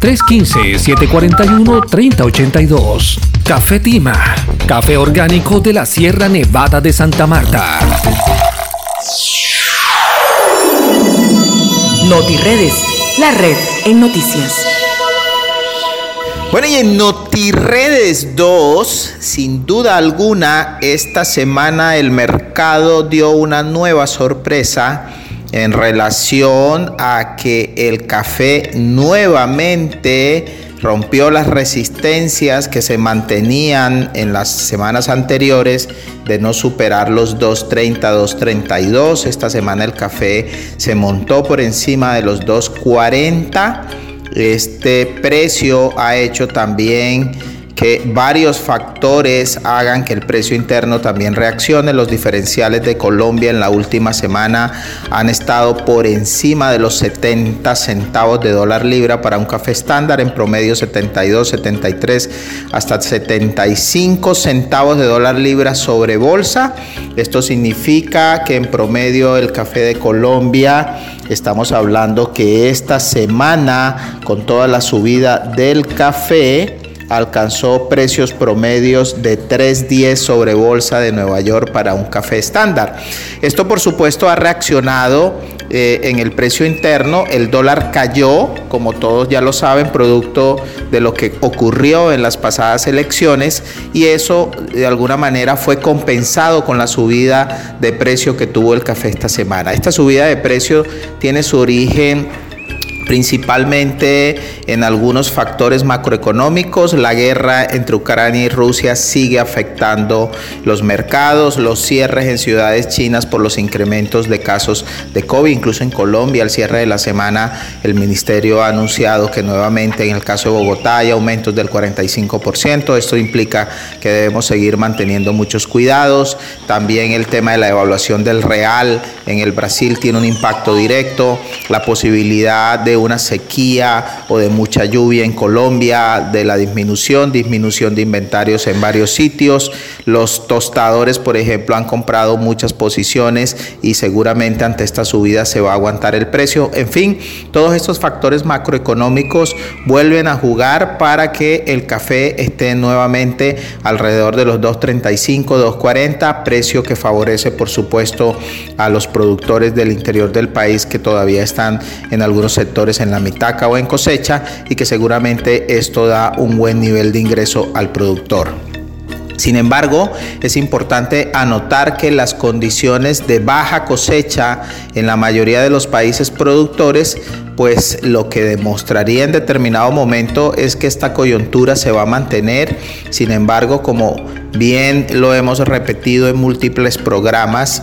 315-741-3082. Café Tima, café orgánico de la Sierra Nevada de Santa Marta. NotiRedes, la red en noticias. Bueno, y en NotiRedes 2, sin duda alguna, esta semana el mercado dio una nueva sorpresa en relación a que el café nuevamente rompió las resistencias que se mantenían en las semanas anteriores de no superar los 2.30, 2.32. Esta semana el café se montó por encima de los 2.40. Este precio ha hecho también que varios factores hagan que el precio interno también reaccione. Los diferenciales de Colombia en la última semana han estado por encima de los 70 centavos de dólar libra para un café estándar, en promedio 72, 73 hasta 75 centavos de dólar libra sobre bolsa. Esto significa que en promedio el café de Colombia estamos hablando que esta semana con toda la subida del café alcanzó precios promedios de 3.10 sobre bolsa de Nueva York para un café estándar. Esto por supuesto ha reaccionado eh, en el precio interno. El dólar cayó, como todos ya lo saben, producto de lo que ocurrió en las pasadas elecciones y eso de alguna manera fue compensado con la subida de precio que tuvo el café esta semana. Esta subida de precio tiene su origen principalmente en algunos factores macroeconómicos. La guerra entre Ucrania y Rusia sigue afectando los mercados, los cierres en ciudades chinas por los incrementos de casos de COVID, incluso en Colombia al cierre de la semana el ministerio ha anunciado que nuevamente en el caso de Bogotá hay aumentos del 45%. Esto implica que debemos seguir manteniendo muchos cuidados. También el tema de la evaluación del real en el Brasil tiene un impacto directo. La posibilidad de una sequía o de mucha lluvia en Colombia, de la disminución, disminución de inventarios en varios sitios. Los tostadores, por ejemplo, han comprado muchas posiciones y seguramente ante esta subida se va a aguantar el precio. En fin, todos estos factores macroeconómicos vuelven a jugar para que el café esté nuevamente alrededor de los 2.35, 2.40, precio que favorece por supuesto a los productores del interior del país que todavía están en algunos sectores en la mitaca o en cosecha y que seguramente esto da un buen nivel de ingreso al productor. Sin embargo, es importante anotar que las condiciones de baja cosecha en la mayoría de los países productores, pues lo que demostraría en determinado momento es que esta coyuntura se va a mantener. Sin embargo, como bien lo hemos repetido en múltiples programas,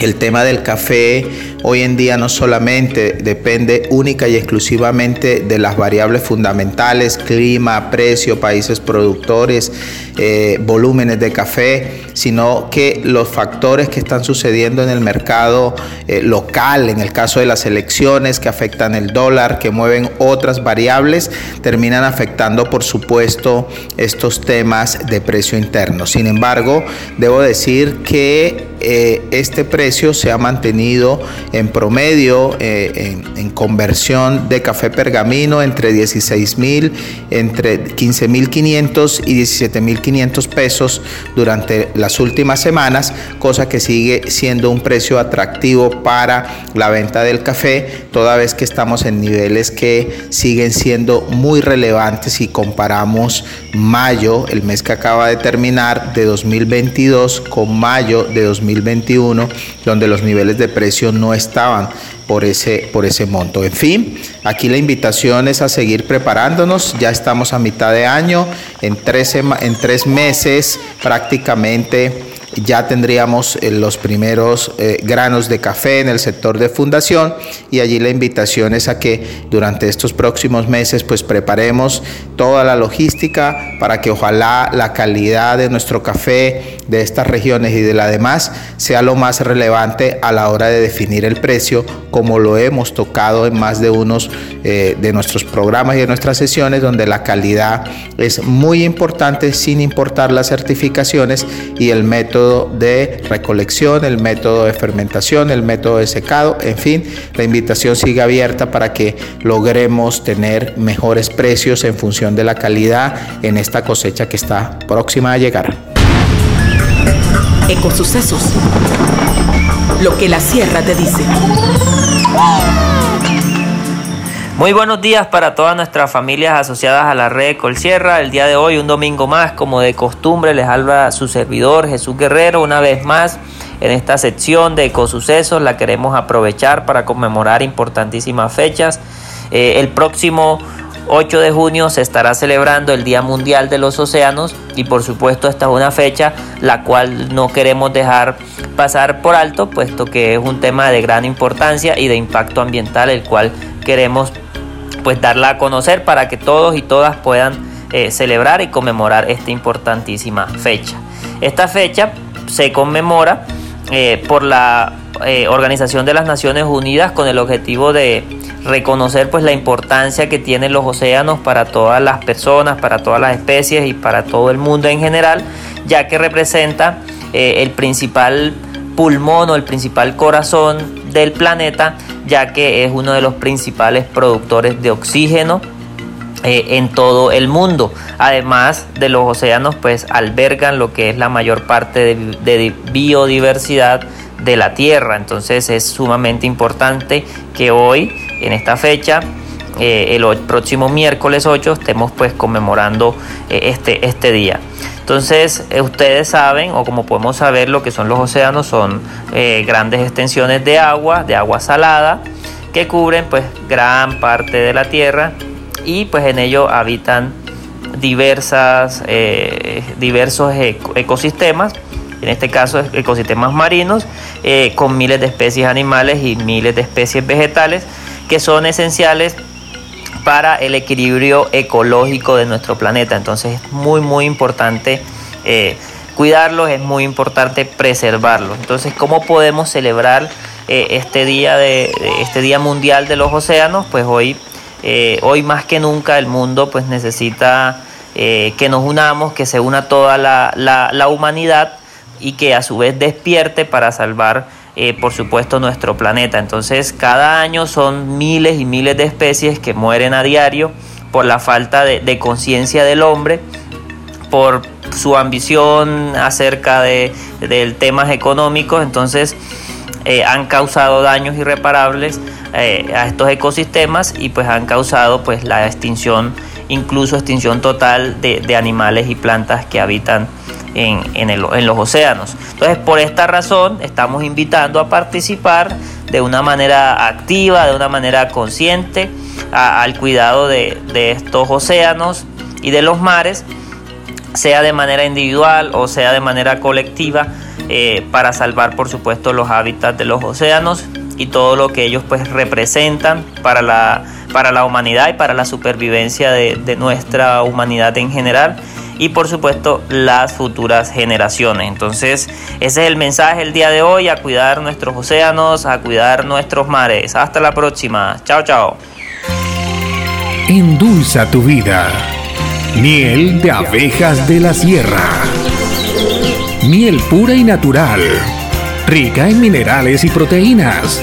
el tema del café hoy en día no solamente depende única y exclusivamente de las variables fundamentales, clima, precio, países productores, eh, volúmenes de café, sino que los factores que están sucediendo en el mercado eh, local, en el caso de las elecciones que afectan el dólar, que mueven otras variables, terminan afectando por supuesto estos temas de precio interno. Sin embargo, debo decir que eh, este precio se ha mantenido en promedio eh, en, conversión de café pergamino entre 16 mil, entre 15 mil 500 y 17 mil 500 pesos durante las últimas semanas, cosa que sigue siendo un precio atractivo para la venta del café, toda vez que estamos en niveles que siguen siendo muy relevantes si comparamos mayo, el mes que acaba de terminar, de 2022 con mayo de 2021, donde los niveles de precio no estaban por ese, por ese monto. En fin, aquí la invitación es a seguir preparándonos. Ya estamos a mitad de año, en tres, en tres meses prácticamente ya tendríamos eh, los primeros eh, granos de café en el sector de fundación y allí la invitación es a que durante estos próximos meses pues preparemos toda la logística para que ojalá la calidad de nuestro café de estas regiones y de la demás sea lo más relevante a la hora de definir el precio como lo hemos tocado en más de unos eh, de nuestros programas y de nuestras sesiones donde la calidad es muy importante sin importar las certificaciones y el método de recolección, el método de fermentación, el método de secado, en fin, la invitación sigue abierta para que logremos tener mejores precios en función de la calidad en esta cosecha que está próxima a llegar. Ecosucesos. Lo que la sierra te dice. Muy buenos días para todas nuestras familias asociadas a la red Colsierra. El día de hoy, un domingo más, como de costumbre, les habla su servidor Jesús Guerrero una vez más en esta sección de ecosucesos. La queremos aprovechar para conmemorar importantísimas fechas. Eh, el próximo 8 de junio se estará celebrando el Día Mundial de los Océanos y por supuesto esta es una fecha la cual no queremos dejar pasar por alto puesto que es un tema de gran importancia y de impacto ambiental el cual queremos pues darla a conocer para que todos y todas puedan eh, celebrar y conmemorar esta importantísima fecha. Esta fecha se conmemora eh, por la eh, Organización de las Naciones Unidas con el objetivo de reconocer pues la importancia que tienen los océanos para todas las personas, para todas las especies y para todo el mundo en general, ya que representa el principal pulmón o el principal corazón del planeta, ya que es uno de los principales productores de oxígeno eh, en todo el mundo. Además de los océanos, pues albergan lo que es la mayor parte de, biodiversidad de la Tierra. Entonces es sumamente importante que hoy, en esta fecha, eh, el próximo miércoles 8, estemos pues conmemorando eh, este, este día. Entonces, eh, ustedes saben, o como podemos saber, lo que son los océanos son grandes extensiones de agua, de agua salada, que cubren pues gran parte de la Tierra y pues en ello habitan diversas, diversos ecosistemas, en este caso ecosistemas marinos, con miles de especies animales y miles de especies vegetales que son esenciales para el equilibrio ecológico de nuestro planeta. Entonces es muy muy importante eh, cuidarlos, es muy importante preservarlos. Entonces, ¿cómo podemos celebrar este día de, este día mundial de los océanos? Pues hoy eh, hoy más que nunca el mundo pues necesita eh, que nos unamos, que se una toda la, humanidad y que a su vez despierte para salvar eh, por supuesto nuestro planeta. Entonces cada año son miles y miles de especies que mueren a diario por la falta de, conciencia del hombre, por su ambición acerca de, temas económicos, entonces han causado daños irreparables eh, a estos ecosistemas y pues han causado pues la extinción, incluso extinción total de, animales y plantas que habitan en, en, los océanos. Entonces por esta razón estamos invitando a participar de una manera activa, de una manera consciente al cuidado de, estos océanos y de los mares, sea de manera individual o sea de manera colectiva, eh, para salvar por supuesto los hábitats de los océanos y todo lo que ellos pues representan para la, para la humanidad y para la supervivencia de, nuestra humanidad en general y por supuesto las futuras generaciones. Entonces ese es el mensaje el día de hoy, a cuidar nuestros océanos, a cuidar nuestros mares. Hasta la próxima. Chao, chao. Endulza tu vida. Miel de abejas de la sierra. Miel pura y natural rica en minerales y proteínas.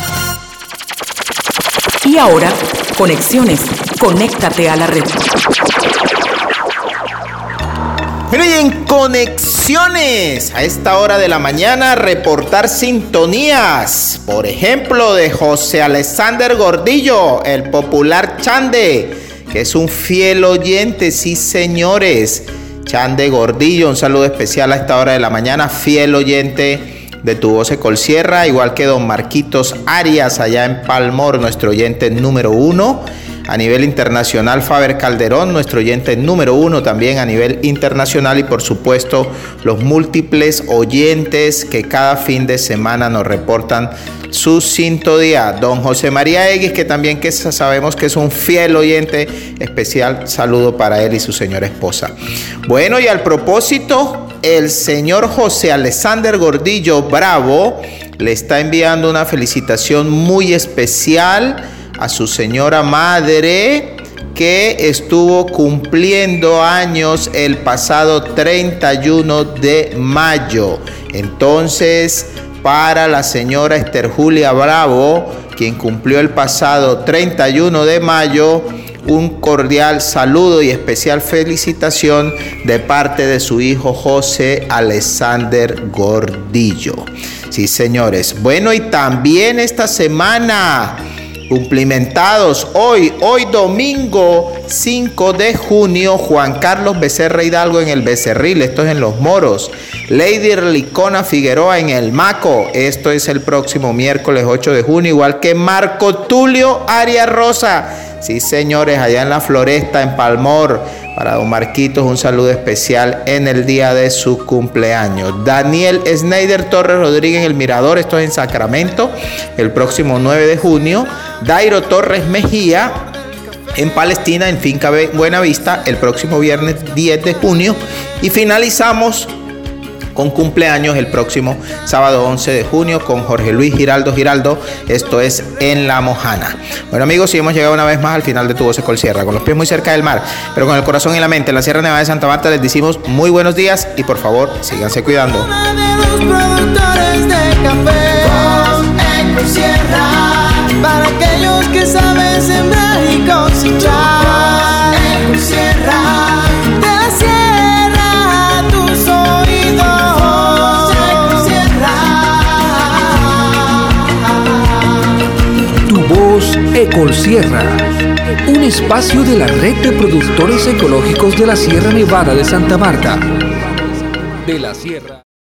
Y ahora, conexiones. Conéctate a la red. Pero y en conexiones, a esta hora de la mañana, reportar sintonías. Por ejemplo, de José Alexander Gordillo, el popular Chande, que es un fiel oyente, sí señores. Chande Gordillo, un saludo especial a esta hora de la mañana, fiel oyente de tu voz Colsierra, igual que don Marquitos Arias allá en Palmor, nuestro oyente número uno. A nivel internacional, Faber Calderón, nuestro oyente número uno también a nivel internacional y por supuesto los múltiples oyentes que cada fin de semana nos reportan su sintonía. Don José María X, que también que sabemos que es un fiel oyente especial, saludo para él y su señora esposa. Bueno, y al propósito, el señor José Alexander Gordillo Bravo le está enviando una felicitación muy especial a su señora madre que estuvo cumpliendo años el pasado 31 de mayo. Entonces, para la señora Esther Julia Bravo, quien cumplió el pasado 31 de mayo, un cordial saludo y especial felicitación de parte de su hijo José Alexander Gordillo. Sí, señores. Bueno, y también esta semana cumplimentados. Hoy, hoy domingo 5 de junio, Juan Carlos Becerra Hidalgo en el Becerril, esto es en Los Moros. Lady Licona Figueroa en el Maco, esto es el próximo miércoles 8 de junio, igual que Marco Tulio Arias Rosa. Sí, señores, allá en la floresta, en Palmor, para don Marquitos, un saludo especial en el día de su cumpleaños. Daniel Snyder Torres Rodríguez el Mirador, esto es en Sacramento, el próximo 9 de junio. Dairo Torres Mejía, en Palestina, en Finca Buenavista, el próximo viernes 10 de junio. Y finalizamos con cumpleaños el próximo sábado 11 de junio con Jorge Luis Giraldo Giraldo. Esto es en La Mojana. Bueno amigos, y hemos llegado una vez más al final de Tu Voz Col Sierra, con los pies muy cerca del mar, pero con el corazón y la mente en la Sierra Nevada de Santa Marta les decimos muy buenos días y por favor síganse cuidando. para aquellos que saben sembrar y cosechar. Voz Ecol Sierra. Un espacio de la red de productores ecológicos de la Sierra Nevada de Santa Marta. De la Sierra.